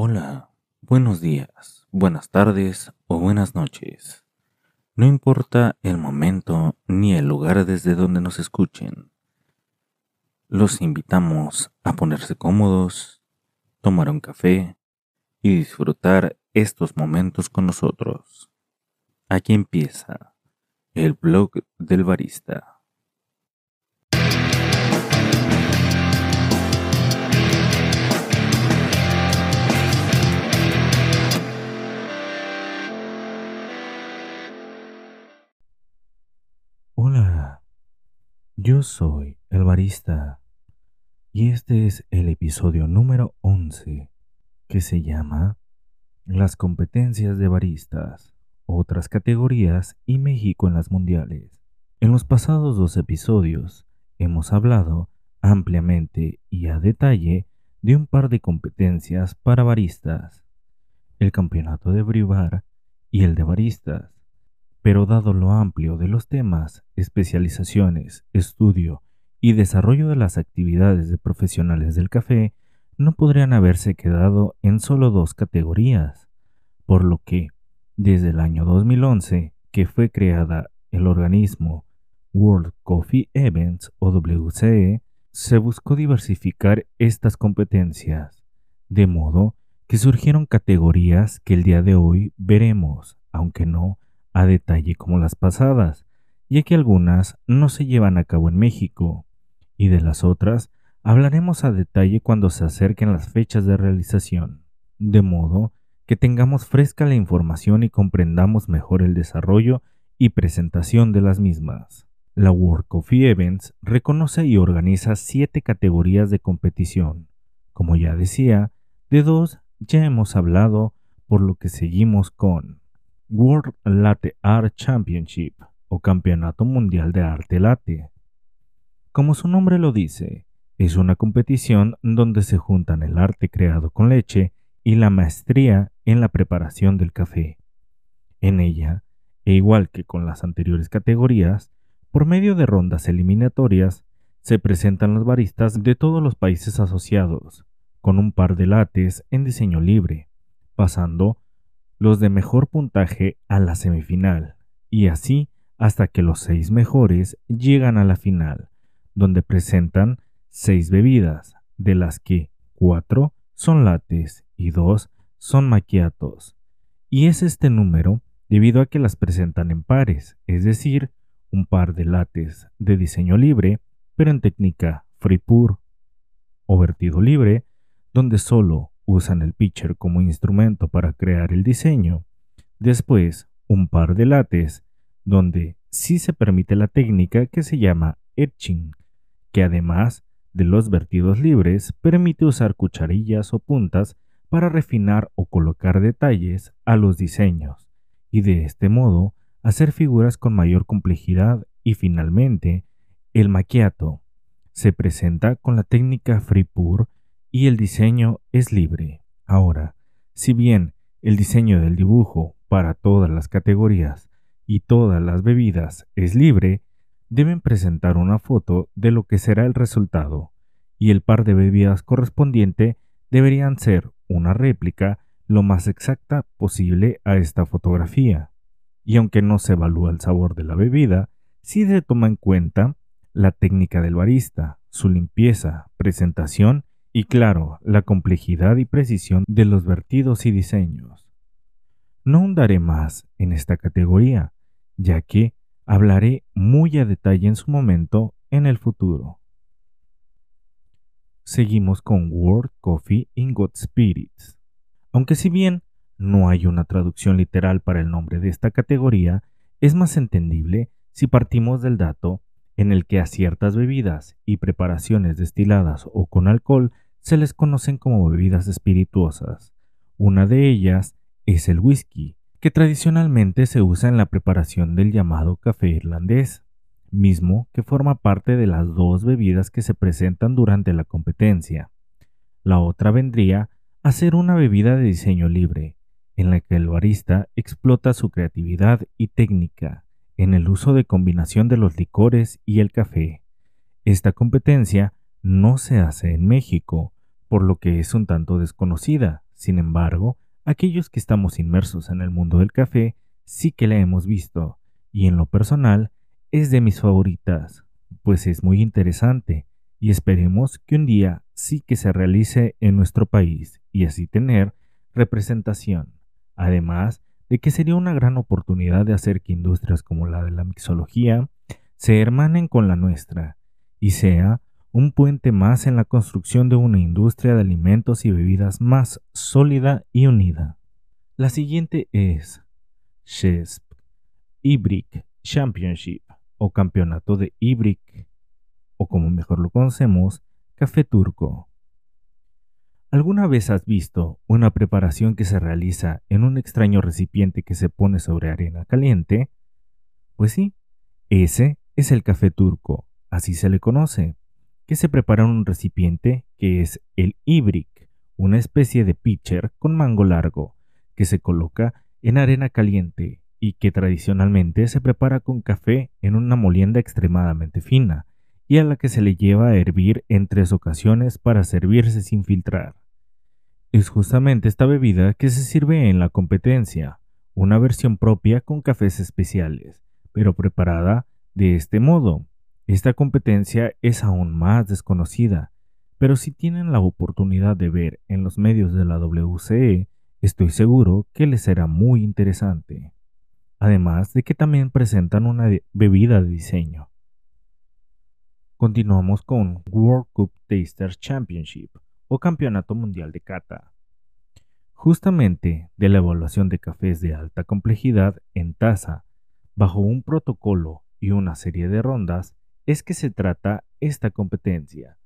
Hola, buenos días, buenas tardes o buenas noches. No importa el momento ni el lugar desde donde nos escuchen. Los invitamos a ponerse cómodos, tomar un café y disfrutar estos momentos con nosotros. Aquí empieza el blog del barista. Yo soy el barista y este es el episodio número 11 que se llama Las competencias de baristas, otras categorías y México en las mundiales. En los pasados dos episodios hemos hablado ampliamente y a detalle de un par de competencias para baristas, el campeonato de Brivar y el de baristas pero dado lo amplio de los temas, especializaciones, estudio y desarrollo de las actividades de profesionales del café, no podrían haberse quedado en solo dos categorías, por lo que, desde el año 2011, que fue creada el organismo World Coffee Events o WCE, se buscó diversificar estas competencias, de modo que surgieron categorías que el día de hoy veremos, aunque no a detalle como las pasadas, ya que algunas no se llevan a cabo en México, y de las otras hablaremos a detalle cuando se acerquen las fechas de realización, de modo que tengamos fresca la información y comprendamos mejor el desarrollo y presentación de las mismas. La World Coffee Events reconoce y organiza siete categorías de competición. Como ya decía, de dos ya hemos hablado, por lo que seguimos con World Latte Art Championship o Campeonato Mundial de Arte Latte. Como su nombre lo dice, es una competición donde se juntan el arte creado con leche y la maestría en la preparación del café. En ella, e igual que con las anteriores categorías, por medio de rondas eliminatorias, se presentan los baristas de todos los países asociados, con un par de lates en diseño libre, pasando los de mejor puntaje a la semifinal, y así hasta que los seis mejores llegan a la final, donde presentan seis bebidas, de las que cuatro son lates y dos son maquiatos. Y es este número debido a que las presentan en pares, es decir, un par de lates de diseño libre, pero en técnica free pour o vertido libre, donde solo usan el pitcher como instrumento para crear el diseño. Después, un par de lates, donde sí se permite la técnica que se llama etching, que además de los vertidos libres permite usar cucharillas o puntas para refinar o colocar detalles a los diseños, y de este modo hacer figuras con mayor complejidad y finalmente el maquiato se presenta con la técnica free pour y el diseño es libre. Ahora, si bien el diseño del dibujo para todas las categorías y todas las bebidas es libre, deben presentar una foto de lo que será el resultado, y el par de bebidas correspondiente deberían ser una réplica lo más exacta posible a esta fotografía. Y aunque no se evalúa el sabor de la bebida, sí se toma en cuenta la técnica del barista, su limpieza, presentación y claro, la complejidad y precisión de los vertidos y diseños. No hundaré más en esta categoría, ya que hablaré muy a detalle en su momento en el futuro. Seguimos con World Coffee in God Spirits. Aunque si bien no hay una traducción literal para el nombre de esta categoría, es más entendible si partimos del dato en el que a ciertas bebidas y preparaciones destiladas o con alcohol se les conocen como bebidas espirituosas. Una de ellas es el whisky, que tradicionalmente se usa en la preparación del llamado café irlandés, mismo que forma parte de las dos bebidas que se presentan durante la competencia. La otra vendría a ser una bebida de diseño libre, en la que el barista explota su creatividad y técnica en el uso de combinación de los licores y el café. Esta competencia no se hace en México, por lo que es un tanto desconocida, Sin embargo, aquellos que estamos inmersos en el mundo del café sí que la hemos visto, y en lo personal es de mis favoritas, pues es muy interesante y esperemos que un día sí que se realice en nuestro país y así tener representación. Además de que sería una gran oportunidad de hacer que industrias como la de la mixología se hermanen con la nuestra y sea un puente más en la construcción de una industria de alimentos y bebidas más sólida y unida. La siguiente es CHESP Ibrick Championship o Campeonato de Ibrick o como mejor lo conocemos, Café Turco. ¿Alguna vez has visto una preparación que se realiza en un extraño recipiente que se pone sobre arena caliente? Pues sí, ese es el café turco, así se le conoce, que se prepara en un recipiente que es el ibrick, una especie de pitcher con mango largo, que se coloca en arena caliente y que tradicionalmente se prepara con café en una molienda extremadamente fina, y a la que se le lleva a hervir en tres ocasiones para servirse sin filtrar. Es justamente esta bebida que se sirve en la competencia, una versión propia con cafés especiales, pero preparada de este modo. Esta competencia es aún más desconocida, pero si tienen la oportunidad de ver en los medios de la WCE, estoy seguro que les será muy interesante. Además de que también presentan una bebida de diseño. Continuamos con World Cup Taster Championship o Campeonato Mundial de Cata. Justamente de la evaluación de cafés de alta complejidad en taza, bajo un protocolo y una serie de rondas, es que se trata esta competencia,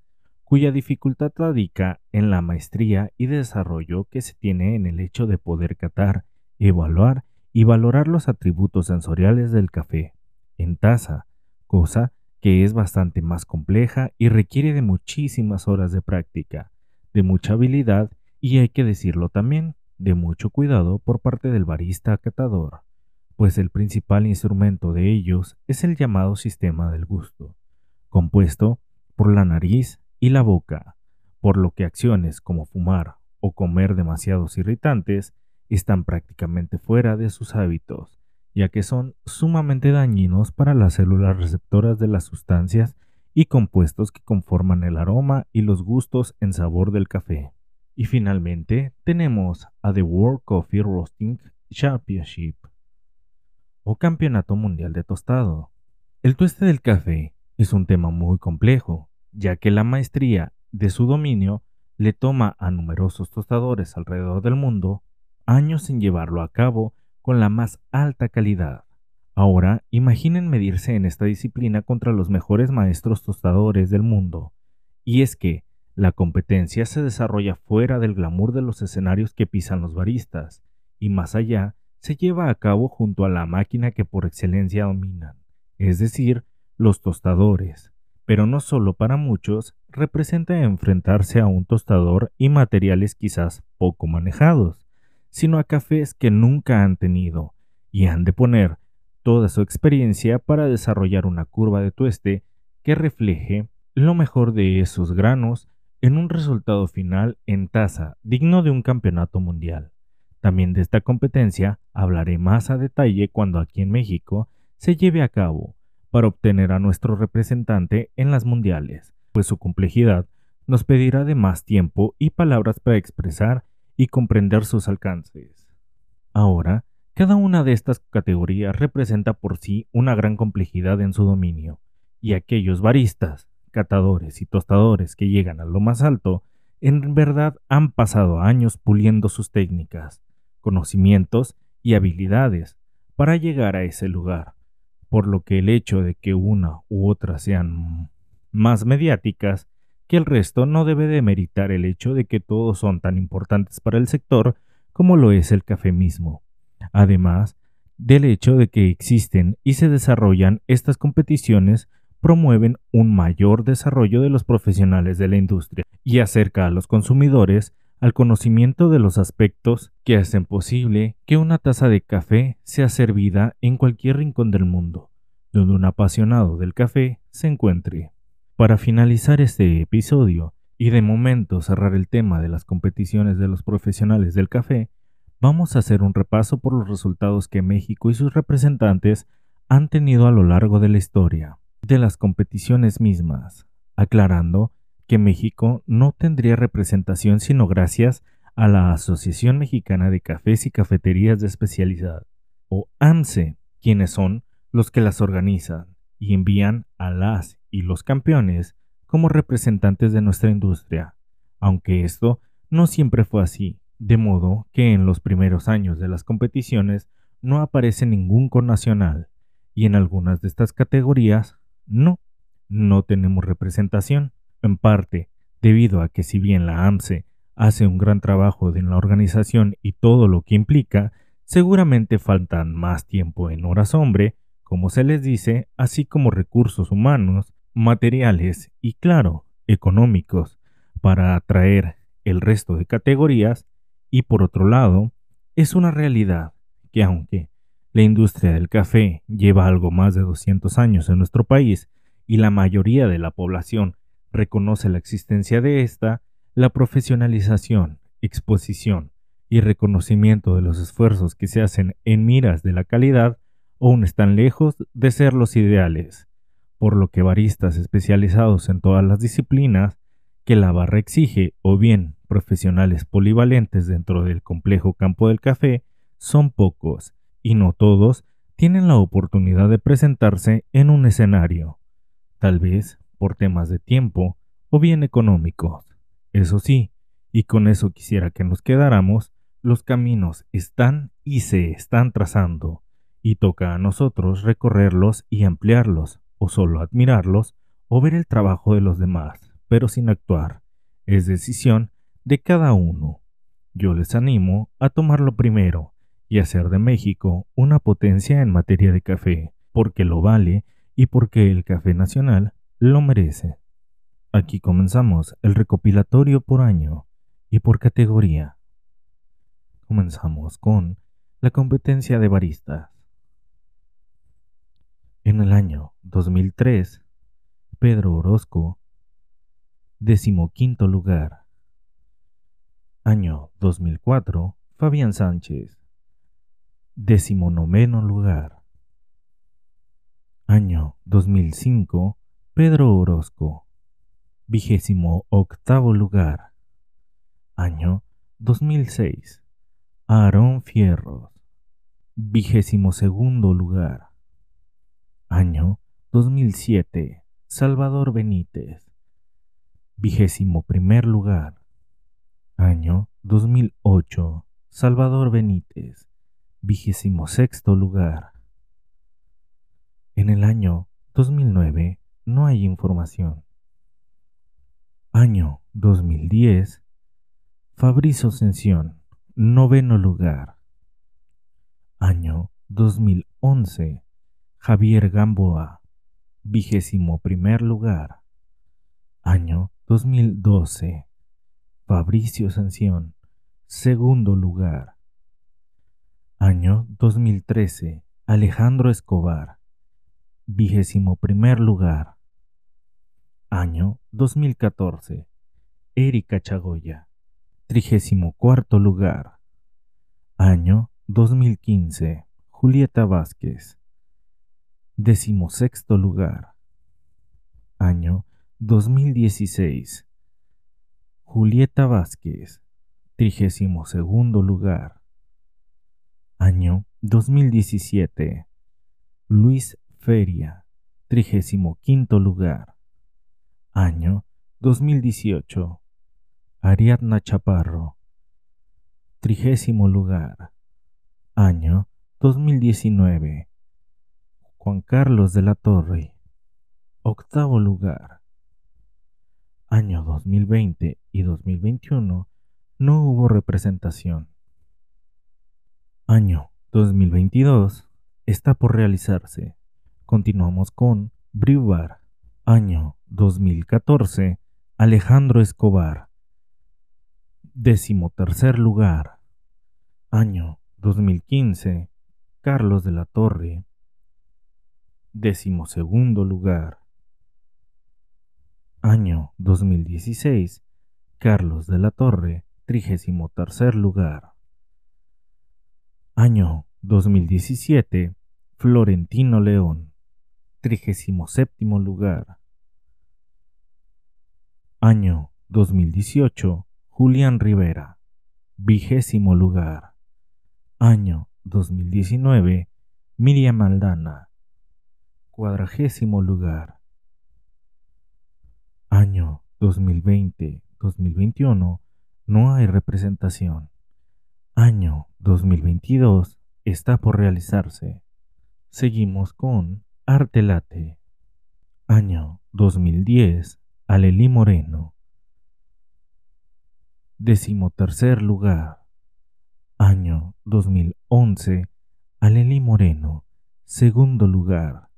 cuya dificultad radica en la maestría y desarrollo que se tiene en el hecho de poder catar, evaluar y valorar los atributos sensoriales del café en taza, cosa que es bastante más compleja y requiere de muchísimas horas de práctica, de mucha habilidad y hay que decirlo también, de mucho cuidado por parte del barista catador, pues el principal instrumento de ellos es el llamado sistema del gusto, compuesto por la nariz y la boca, por lo que acciones como fumar o comer demasiados irritantes están prácticamente fuera de sus hábitos ya que son sumamente dañinos para las células receptoras de las sustancias y compuestos que conforman el aroma y los gustos en sabor del café. Y finalmente tenemos a The World Coffee Roasting Championship o Campeonato Mundial de Tostado. El tueste del café es un tema muy complejo, ya que la maestría de su dominio le toma a numerosos tostadores alrededor del mundo años en llevarlo a cabo con la más alta calidad. Ahora, imaginen medirse en esta disciplina contra los mejores maestros tostadores del mundo. Y es que la competencia se desarrolla fuera del glamour de los escenarios que pisan los baristas, y más allá, se lleva a cabo junto a la máquina que por excelencia dominan, es decir, los tostadores. Pero no solo para muchos representa enfrentarse a un tostador y materiales quizás poco manejados, sino a cafés que nunca han tenido y han de poner toda su experiencia para desarrollar una curva de tueste que refleje lo mejor de esos granos en un resultado final en taza digno de un campeonato mundial. También de esta competencia hablaré más a detalle cuando aquí en México se lleve a cabo para obtener a nuestro representante en las mundiales, pues su complejidad nos pedirá de más tiempo y palabras para expresar y comprender sus alcances. Ahora, cada una de estas categorías representa por sí una gran complejidad en su dominio, y aquellos baristas, catadores y tostadores que llegan a lo más alto, en verdad han pasado años puliendo sus técnicas, conocimientos y habilidades para llegar a ese lugar, por lo que el hecho de que una u otra sean más mediáticas que el resto no debe demeritar el hecho de que todos son tan importantes para el sector como lo es el café mismo. Además, del hecho de que existen y se desarrollan estas competiciones promueven un mayor desarrollo de los profesionales de la industria y acerca a los consumidores al conocimiento de los aspectos que hacen posible que una taza de café sea servida en cualquier rincón del mundo, donde un apasionado del café se encuentre. Para finalizar este episodio, Y de momento cerrar el tema de las competiciones de los profesionales del café, vamos a hacer un repaso por los resultados que México y sus representantes han tenido a lo largo de la historia de las competiciones mismas, aclarando que México no tendría representación sino gracias a la Asociación Mexicana de Cafés y Cafeterías de Especialidad, o AMSE, quienes son los que las organizan y envían a las y los campeones como representantes de nuestra industria, aunque esto no siempre fue así, de modo que en los primeros años de las competiciones no aparece ningún connacional, y en algunas de estas categorías no, no tenemos representación, en parte debido a que si bien la AMSE hace un gran trabajo en la organización y todo lo que implica, seguramente faltan más tiempo en horas hombre, como se les dice, así como recursos humanos, materiales y, claro, económicos, para atraer el resto de categorías, y por otro lado, es una realidad que aunque la industria del café lleva algo más de 200 años en nuestro país y la mayoría de la población reconoce la existencia de esta, la profesionalización, exposición y reconocimiento de los esfuerzos que se hacen en miras de la calidad aún están lejos de ser los ideales, por lo que baristas especializados en todas las disciplinas que la barra exige o bien profesionales polivalentes dentro del complejo campo del café son pocos y no todos tienen la oportunidad de presentarse en un escenario, tal vez por temas de tiempo o bien económicos. Eso sí, y con eso quisiera que nos quedáramos, los caminos están y se están trazando, y toca a nosotros recorrerlos y ampliarlos, o solo admirarlos, o ver el trabajo de los demás, pero sin actuar. Es decisión de cada uno. Yo les animo a tomarlo primero y hacer de México una potencia en materia de café, porque lo vale y porque el café nacional lo merece. Aquí comenzamos el recopilatorio por año y por categoría. Comenzamos con la competencia de baristas. En el año 2003, Pedro Orozco, decimoquinto lugar. Año 2004, Fabián Sánchez, decimonoveno lugar. Año 2005, Pedro Orozco, vigésimo octavo lugar. Año 2006. Aarón Fierros, vigésimo segundo lugar. Año 2007. Salvador Benítez, vigésimo primer lugar. Año 2008. Salvador Benítez, vigésimo sexto lugar. En el año 2009 no hay información. Año 2010. Fabricio Ascensión, noveno lugar. Año 2011. Javier Gamboa, vigésimo primer lugar. Año 2012. Fabricio Ascensión, segundo lugar. Año 2013. Alejandro Escobar, vigésimo primer lugar. Año 2014. Erika Chagoya. Trigésimo cuarto lugar. Año 2015. Julieta Vázquez. Decimosexto lugar. Año 2016. Julieta Vázquez. Trigésimo segundo lugar. Año 2017. Luis Feria. Trigésimo quinto lugar. Año 2018. Ariadna Chaparro. Trigésimo lugar. Año 2019. Juan Carlos de la Torre. Octavo lugar. Año 2020 y 2021 no hubo representación. Año 2022 está por realizarse. Continuamos con Brivar. Año 2014, Alejandro Escobar. Décimo tercer lugar. Año 2015, Carlos de la Torre. Décimo segundo lugar. Año 2016. Carlos de la Torre, 33 lugar. Año 2017. Florentino León, 37 lugar. Año 2018. Julián Rivera, vigésimo lugar. Año 2019. Miriam Aldana, cuadragésimo lugar. Año 2020-2021. No hay representación. Año 2022 está por realizarse. Seguimos con Artelate. Año 2010. Alelí Moreno. Decimotercer lugar. Año 2011. Aleli Moreno. Segundo lugar.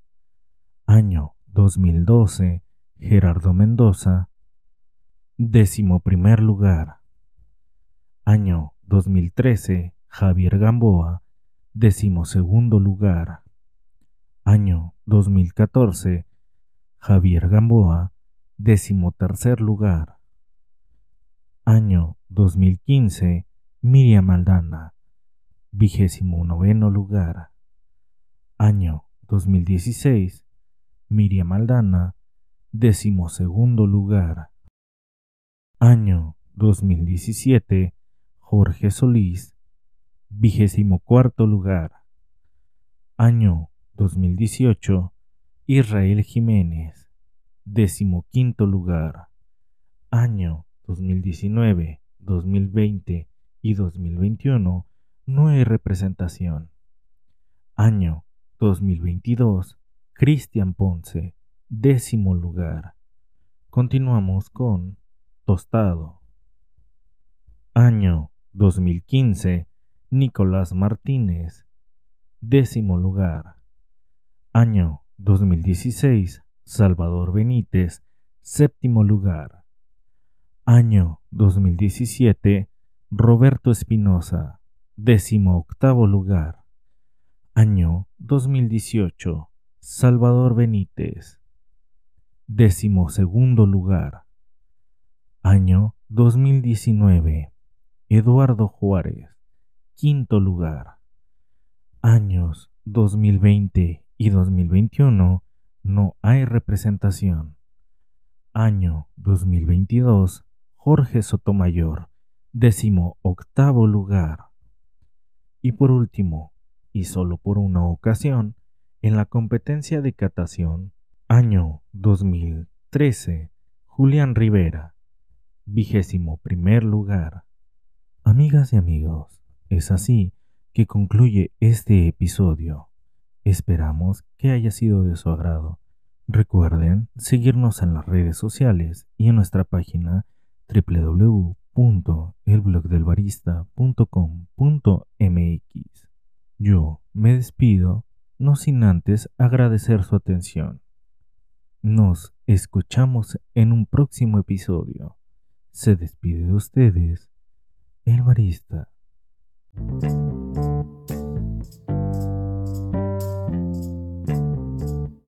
Año 2012. Gerardo Mendoza. Décimo primer lugar. Año 2013. Javier Gamboa. Décimo segundo lugar. Año 2014. Javier Gamboa tercer lugar. Año 2015, Miriam Aldana, vigésimo noveno lugar. Año 2016, Miriam Aldana, décimo segundo lugar. Año 2017, Jorge Solís, vigésimo cuarto lugar. Año 2018, Israel Jiménez, Decimoquinto lugar. Año 2019, 2020 y 2021 no hay representación. Año 2022. Cristian Ponce, décimo lugar. Continuamos con Tostado. Año 2015. Nicolás Martínez, décimo lugar. Año 2016. Salvador Benítez, séptimo lugar. Año 2017, Roberto Espinosa, décimo octavo lugar. Año 2018, Salvador Benítez, décimo segundo lugar. Año 2019, Eduardo Juárez, quinto lugar. Años 2020 y 2021, no hay representación. Año 2022. Jorge Sotomayor, décimo octavo lugar. Y por último, y solo por una ocasión, en la competencia de catación, año 2013, Julián Rivera, vigésimo primer lugar. Amigas y amigos, es así que concluye este episodio. Esperamos que haya sido de su agrado. Recuerden seguirnos en las redes sociales y en nuestra página www.elblogdelbarista.com.mx. Yo me despido, no sin antes agradecer su atención. Nos escuchamos en un próximo episodio. Se despide de ustedes, el barista.